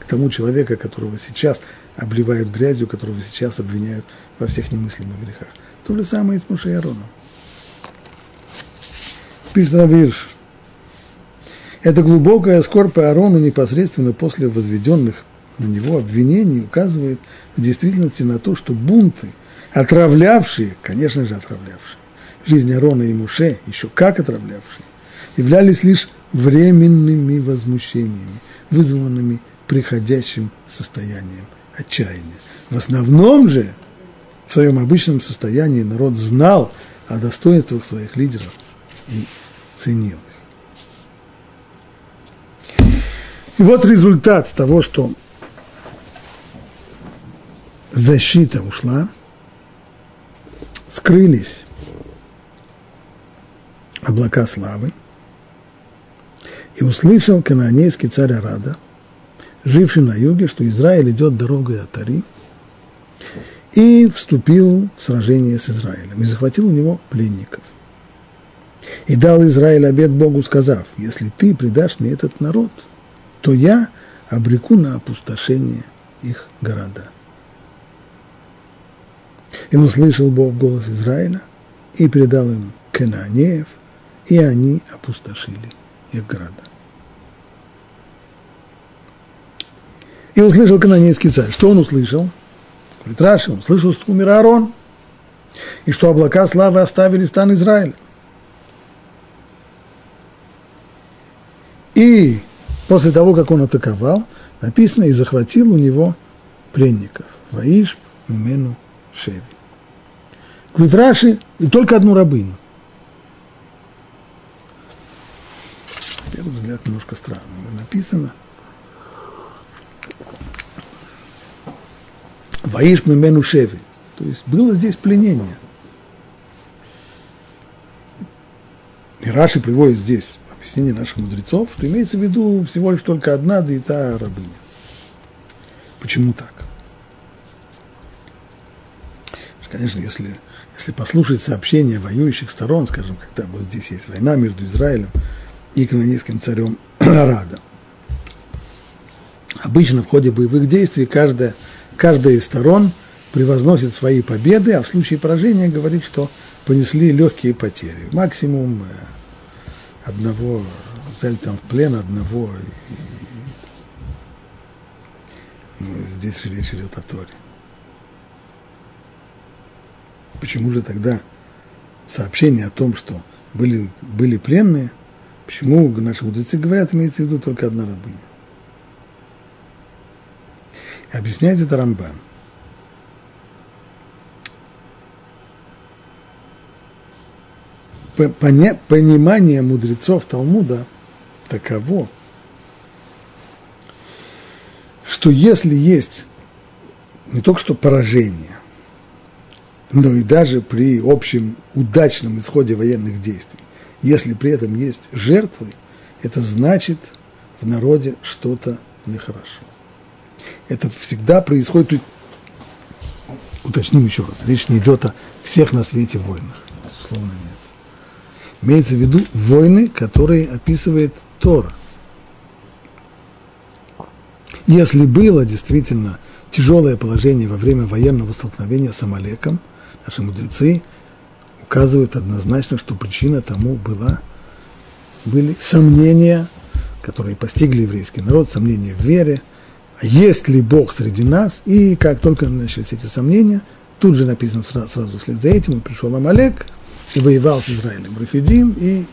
к тому человеку, которого сейчас обливают грязью, которого сейчас обвиняют во всех немыслимых грехах. То же самое и с Мушей Ароном пишет Равирш. Это глубокая скорбь по Аарону непосредственно после возведенных на него обвинений указывает в действительности на то, что бунты, отравлявшие, конечно же, отравлявшие, жизнь Аарона и Муше, еще как отравлявшие, являлись лишь временными возмущениями, вызванными приходящим состоянием отчаяния. В основном же, в своем обычном состоянии народ знал о достоинствах своих лидеров и ценил их. И вот результат того, что защита ушла, скрылись облака славы, и услышал кананейский царь Арада, живший на юге, что Израиль идет дорогой от Ари, и вступил в сражение с Израилем, и захватил у него пленников. И дал Израиль обет Богу, сказав, если ты предашь мне этот народ, то я обреку на опустошение их города. И услышал Бог голос Израиля и передал им Кананеев, и они опустошили их города. И услышал канонейский царь. Что он услышал? Говорит, Раши, он слышал, что умер Аарон, и что облака славы оставили стан Израиля. И после того, как он атаковал, написано, и захватил у него пленников. Ваиш, Мимену, Шеви. Говорит, Раши, и только одну рабыню. На первый взгляд немножко странно написано. Ваиш Мимену Шеви. То есть было здесь пленение. И Раши приводит здесь объяснение наших мудрецов, что имеется в виду всего лишь только одна, да и та рабыня. Почему так? Конечно, если, если послушать сообщения воюющих сторон, скажем, когда вот здесь есть война между Израилем и канонейским царем Рада, обычно в ходе боевых действий каждая каждая из сторон превозносит свои победы, а в случае поражения говорит, что понесли легкие потери. Максимум э, одного, взяли там в плен одного. И, ну, здесь речь идет о Торе. Почему же тогда сообщение о том, что были, были пленные, почему наши мудрецы говорят, имеется в виду только одна рабыня? Объясняет это Рамбан. Понимание мудрецов Талмуда таково, что если есть не только что поражение, но и даже при общем удачном исходе военных действий, если при этом есть жертвы, это значит в народе что-то нехорошо это всегда происходит, уточним еще раз, речь не идет о всех на свете войнах, безусловно нет. Имеется в виду войны, которые описывает Тора. Если было действительно тяжелое положение во время военного столкновения с Амалеком, наши мудрецы указывают однозначно, что причина тому была, были сомнения, которые постигли еврейский народ, сомнения в вере, есть ли Бог среди нас, и как только начались эти сомнения, тут же написано сразу, сразу вслед за этим, и пришел Амалек, и воевал с Израилем Рафидим, и,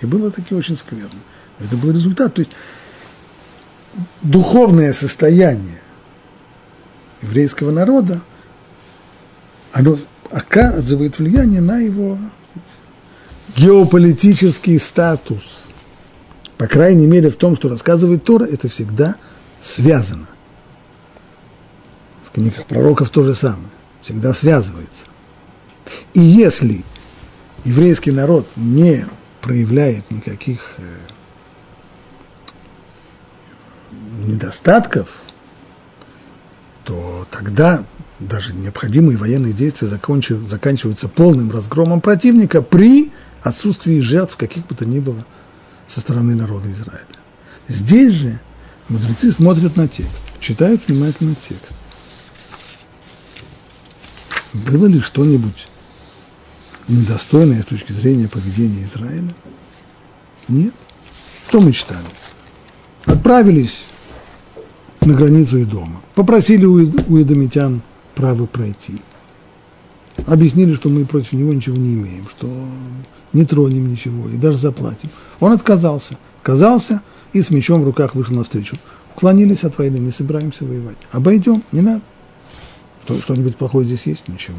и было таки очень скверно. Это был результат. То есть духовное состояние еврейского народа, оно оказывает влияние на его геополитический статус. По крайней мере, в том, что рассказывает Тора, это всегда – связано. В книгах пророков то же самое, всегда связывается. И если еврейский народ не проявляет никаких э, недостатков, то тогда даже необходимые военные действия заканчиваются полным разгромом противника при отсутствии жертв каких бы то ни было со стороны народа Израиля. Здесь же Мудрецы смотрят на текст, читают внимательно текст. Было ли что-нибудь недостойное с точки зрения поведения Израиля? Нет. Что мы читали? Отправились на границу и дома, попросили у, у идомитян право пройти. Объяснили, что мы против него ничего не имеем, что не тронем ничего и даже заплатим. Он отказался. Отказался, и с мечом в руках вышел навстречу. Уклонились от войны, не собираемся воевать. Обойдем, не надо. Что, что-нибудь плохое здесь есть? Ничего.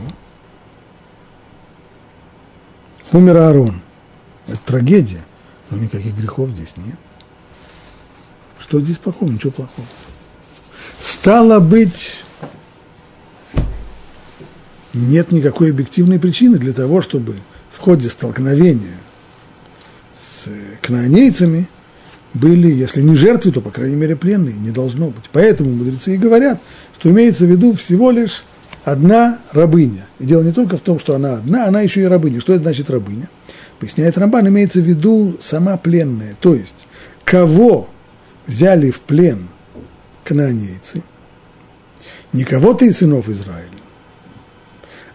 Умер Аарон. Это трагедия, но никаких грехов здесь нет. Что здесь плохого? Ничего плохого. Стало быть, нет никакой объективной причины для того, чтобы в ходе столкновения с кнаанейцами были, если не жертвы, то, по крайней мере, пленные. Не должно быть. Поэтому мудрецы и говорят, что имеется в виду всего лишь одна рабыня. И дело не только в том, что она одна, она еще и рабыня. Что это значит рабыня? Поясняет Рамбан, имеется в виду сама пленная. То есть, кого взяли в плен кнаанейцы, не кого-то из сынов Израиля,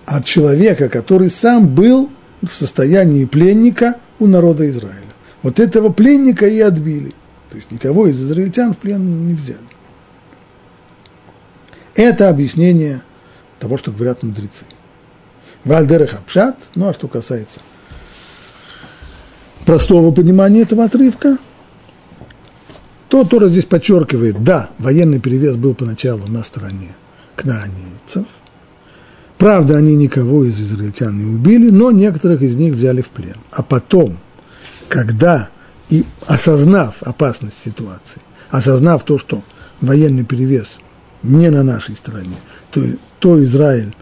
а человека, который сам был в состоянии пленника у народа Израиля. Вот этого пленника и отбили. То есть никого из израильтян в плен не взяли. Это объяснение того, что говорят мудрецы. Вальдерех Апшат, ну а что касается простого понимания этого отрывка, то Тора здесь подчеркивает, да, военный перевес был поначалу на стороне кнаанийцев. Правда, они никого из израильтян не убили, но некоторых из них взяли в плен. А потом, когда и осознав опасность ситуации, осознав то, что военный перевес не на нашей стороне, то, то Израиль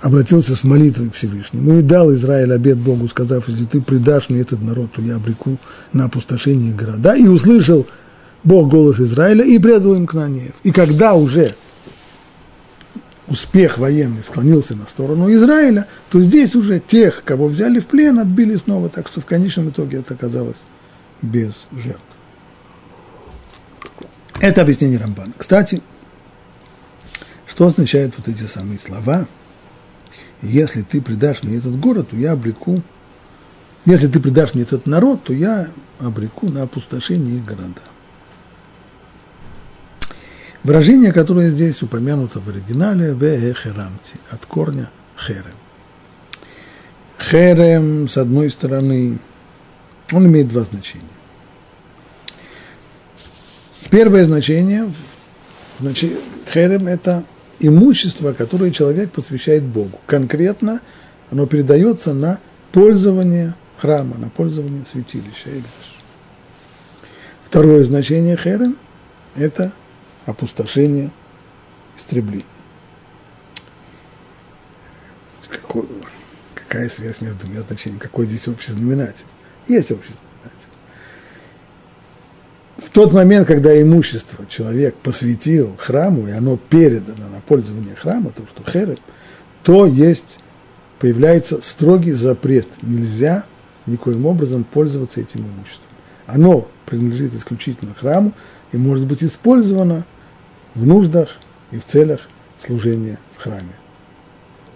обратился с молитвой к Всевышнему и дал Израиль обет Богу, сказав, если ты предашь мне этот народ, то я обреку на опустошение города. И услышал Бог голос Израиля и предал им Кнанеев. И когда уже успех военный склонился на сторону Израиля, то здесь уже тех, кого взяли в плен, отбили снова, так что в конечном итоге это оказалось без жертв. Это объяснение Рамбана. Кстати, что означают вот эти самые слова? Если ты предашь мне этот город, то я обреку, если ты предашь мне этот народ, то я обреку на опустошение их города. Выражение, которое здесь упомянуто в оригинале, «веэхерамти» от корня «херем». Херем, с одной стороны, он имеет два значения. Первое значение, херем – это имущество, которое человек посвящает Богу. Конкретно оно передается на пользование храма, на пользование святилища. Второе значение херем – это – опустошение, истребление. Какой, какая связь между двумя значениями? Какой здесь общий знаменатель? Есть общий знаменатель. В тот момент, когда имущество человек посвятил храму, и оно передано на пользование храма, то, что херем, то есть, появляется строгий запрет. Нельзя никоим образом пользоваться этим имуществом. Оно принадлежит исключительно храму и может быть использовано в нуждах и в целях служения в храме.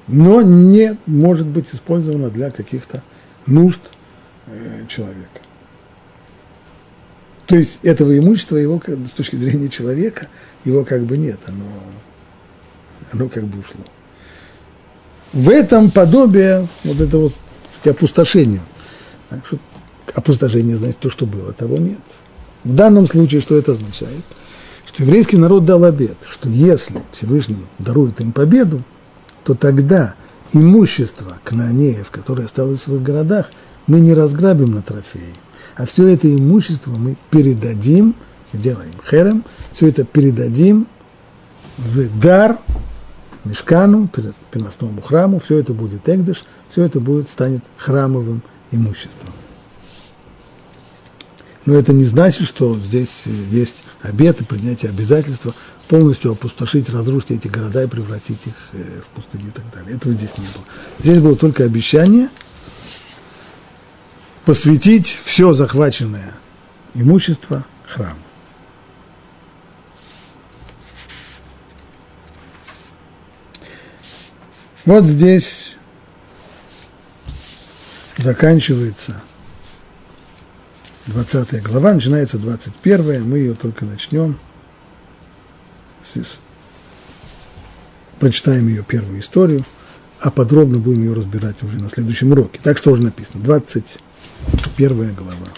Но не может быть использовано для каких-то нужд э, человека. То есть этого имущества, его, с точки зрения человека, его как бы нет, оно, оно как бы ушло. В этом подобие вот этого кстати, что опустошение значит то, что было, того нет. В данном случае что это означает? Что еврейский народ дал обет, что если Всевышний дарует им победу, то тогда имущество кнаанеев, которое осталось в своих городах, мы не разграбим на трофеи, а все это имущество мы передадим, делаем херем, все это передадим в дар мешкану, переносному храму, все это будет экдыш, все это будет, станет храмовым имуществом. Но это не значит, что здесь есть обеты, принятие обязательства полностью опустошить, разрушить эти города и превратить их э, в пустыни и так далее. Этого здесь не было. Здесь было только обещание посвятить все захваченное имущество храму. Вот здесь заканчивается 20 глава, начинается 21, мы ее только начнем. Прочитаем ее первую историю, а подробно будем ее разбирать уже на следующем уроке. Так что уже написано, 21 глава.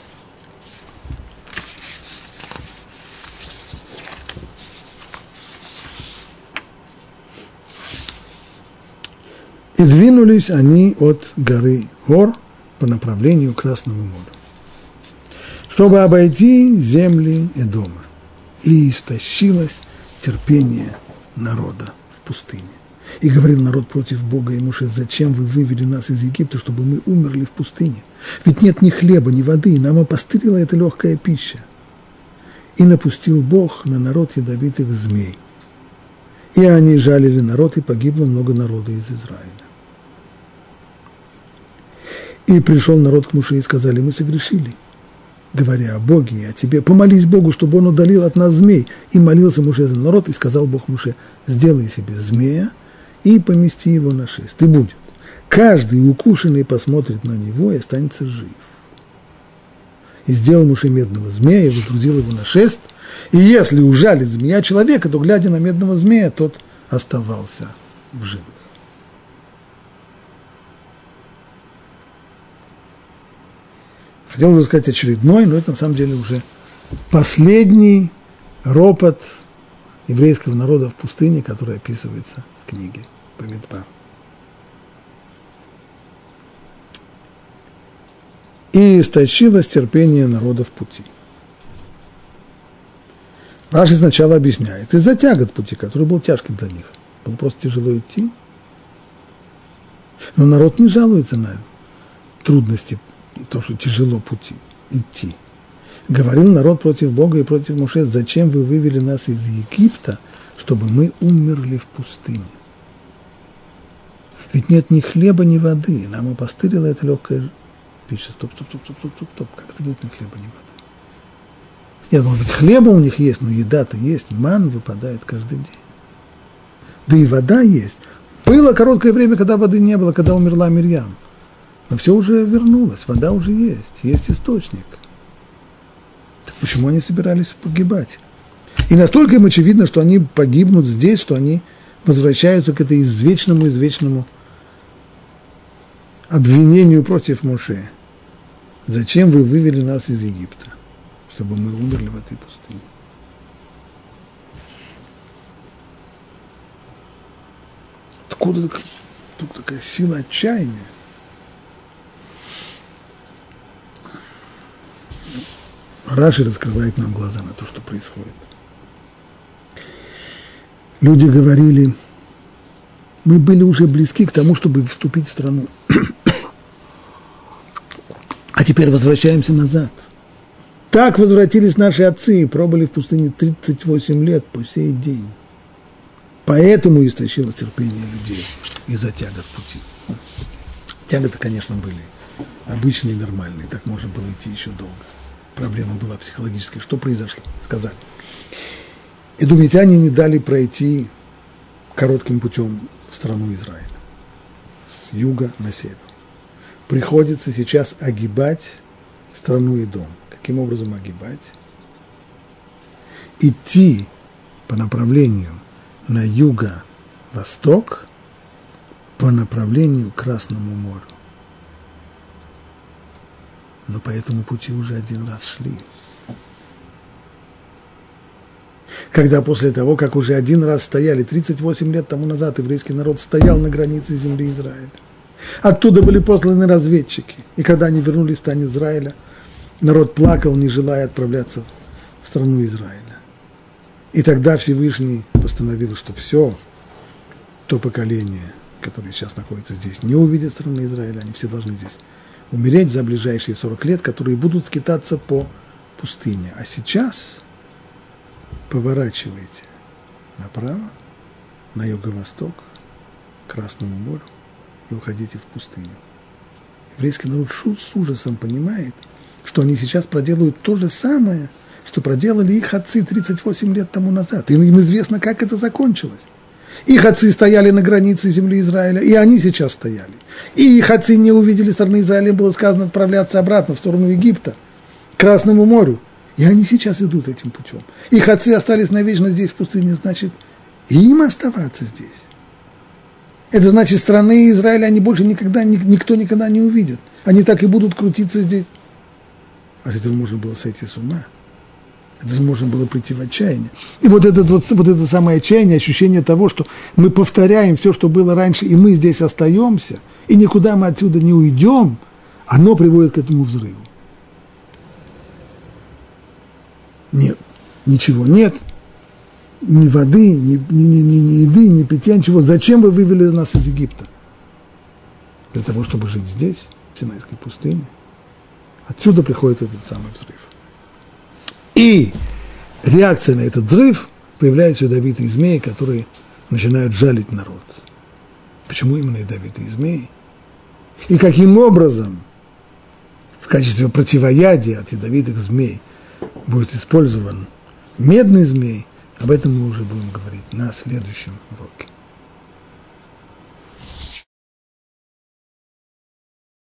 И двинулись они от горы Гор по направлению к Красному морю, чтобы обойти земли Эдома. И истощилось терпение народа в пустыне. И говорил народ против Бога и Муше, зачем вы вывели нас из Египта, чтобы мы умерли в пустыне? Ведь нет ни хлеба, ни воды, нам опостылила эта легкая пища. И напустил Бог на народ ядовитых змей. И они жалили народ, и погибло много народа из Израиля. И пришел народ к Муше и сказали, мы согрешили, говоря о Боге и о тебе. Помолись Богу, чтобы он удалил от нас змей. И молился Муше за народ, и сказал Бог Муше, сделай себе змея и помести его на шест. И будет. Каждый укушенный посмотрит на него и останется жив. И сделал Муше медного змея, и водрузил его на шест. И если ужалит змея человека, то, глядя на медного змея, тот оставался в живых. Хотел бы сказать очередной, но это на самом деле уже последний ропот еврейского народа в пустыне, который описывается в книге Бамидбар. И истощилось терпение народа в пути. Раши сначала объясняет, из-за тягот пути, который был тяжким для них. Было просто тяжело идти. Но народ не жалуется на трудности то, что тяжело пути идти. Говорил народ против Бога и против Муше, зачем вы вывели нас из Египта, чтобы мы умерли в пустыне? Ведь нет ни хлеба, ни воды. Нам опостылила эта легкая пища. Стоп, стоп, стоп, стоп, стоп, стоп, стоп. Как это нет ни хлеба, ни воды? Нет, может быть, хлеба у них есть, но еда-то есть. Ман выпадает каждый день. Да и вода есть. Было короткое время, когда воды не было, когда умерла Мирьям. Но все уже вернулось, вода уже есть, есть источник. Так почему они собирались погибать? И настолько им очевидно, что они погибнут здесь, что они возвращаются к этой извечному, извечному обвинению против Моше. Зачем вы вывели нас из Египта? Чтобы мы умерли в этой пустыне. Откуда тут такая сила отчаяния? Раши раскрывает нам глаза на то, что происходит. Люди говорили, мы были уже близки к тому, чтобы вступить в страну. А теперь возвращаемся назад. Так возвратились наши отцы и пробыли в пустыне 38 лет по сей день. Поэтому истощило терпение людей из-за тягот пути. Тяготы, конечно, были обычные нормальные, так можно было идти еще долго проблема была психологическая. Что произошло? Сказали. Эдумитяне не дали пройти коротким путем в страну Израиля. С юга на север. Приходится сейчас огибать страну Идом. Каким образом огибать? Идти по направлению на юго-восток по направлению к Красному морю но по этому пути уже один раз шли. Когда после того, как уже один раз стояли, 38 лет тому назад еврейский народ стоял на границе земли Израиля. Оттуда были посланы разведчики. И когда они вернулись в стан Израиля, народ плакал, не желая отправляться в страну Израиля. И тогда Всевышний постановил, что все, то поколение, которое сейчас находится здесь, не увидит страны Израиля, они все должны здесь умереть за ближайшие 40 лет, которые будут скитаться по пустыне. А сейчас поворачивайте направо, на юго-восток, к Красному морю и уходите в пустыню. Еврейский народ с ужасом понимает, что они сейчас проделают то же самое, что проделали их отцы 38 лет тому назад. И им известно, как это закончилось. Их отцы стояли на границе земли Израиля, и они сейчас стояли. И их отцы не увидели стороны Израиля, было сказано отправляться обратно в сторону Египта, к Красному морю. И они сейчас идут этим путем. Их отцы остались навечно здесь, в пустыне, значит, им оставаться здесь. Это значит, страны Израиля они больше никогда, никто никогда не увидит. Они так и будут крутиться здесь. От этого можно было сойти с ума. Это можно было прийти в отчаяние. И вот это, вот, вот это самое отчаяние, ощущение того, что мы повторяем все, что было раньше, и мы здесь остаемся, и никуда мы отсюда не уйдем, оно приводит к этому взрыву. Нет, ничего нет, ни воды, ни, ни, ни, ни, ни еды, ни питья, ничего. Зачем вы вывели нас из Египта? Для того, чтобы жить здесь, в Синайской пустыне. Отсюда приходит этот самый взрыв. И реакция на этот взрыв появляются ядовитые змеи, которые начинают жалить народ. Почему именно ядовитые змеи? И каким образом в качестве противоядия от ядовитых змей будет использован медный змей, об этом мы уже будем говорить на следующем уроке.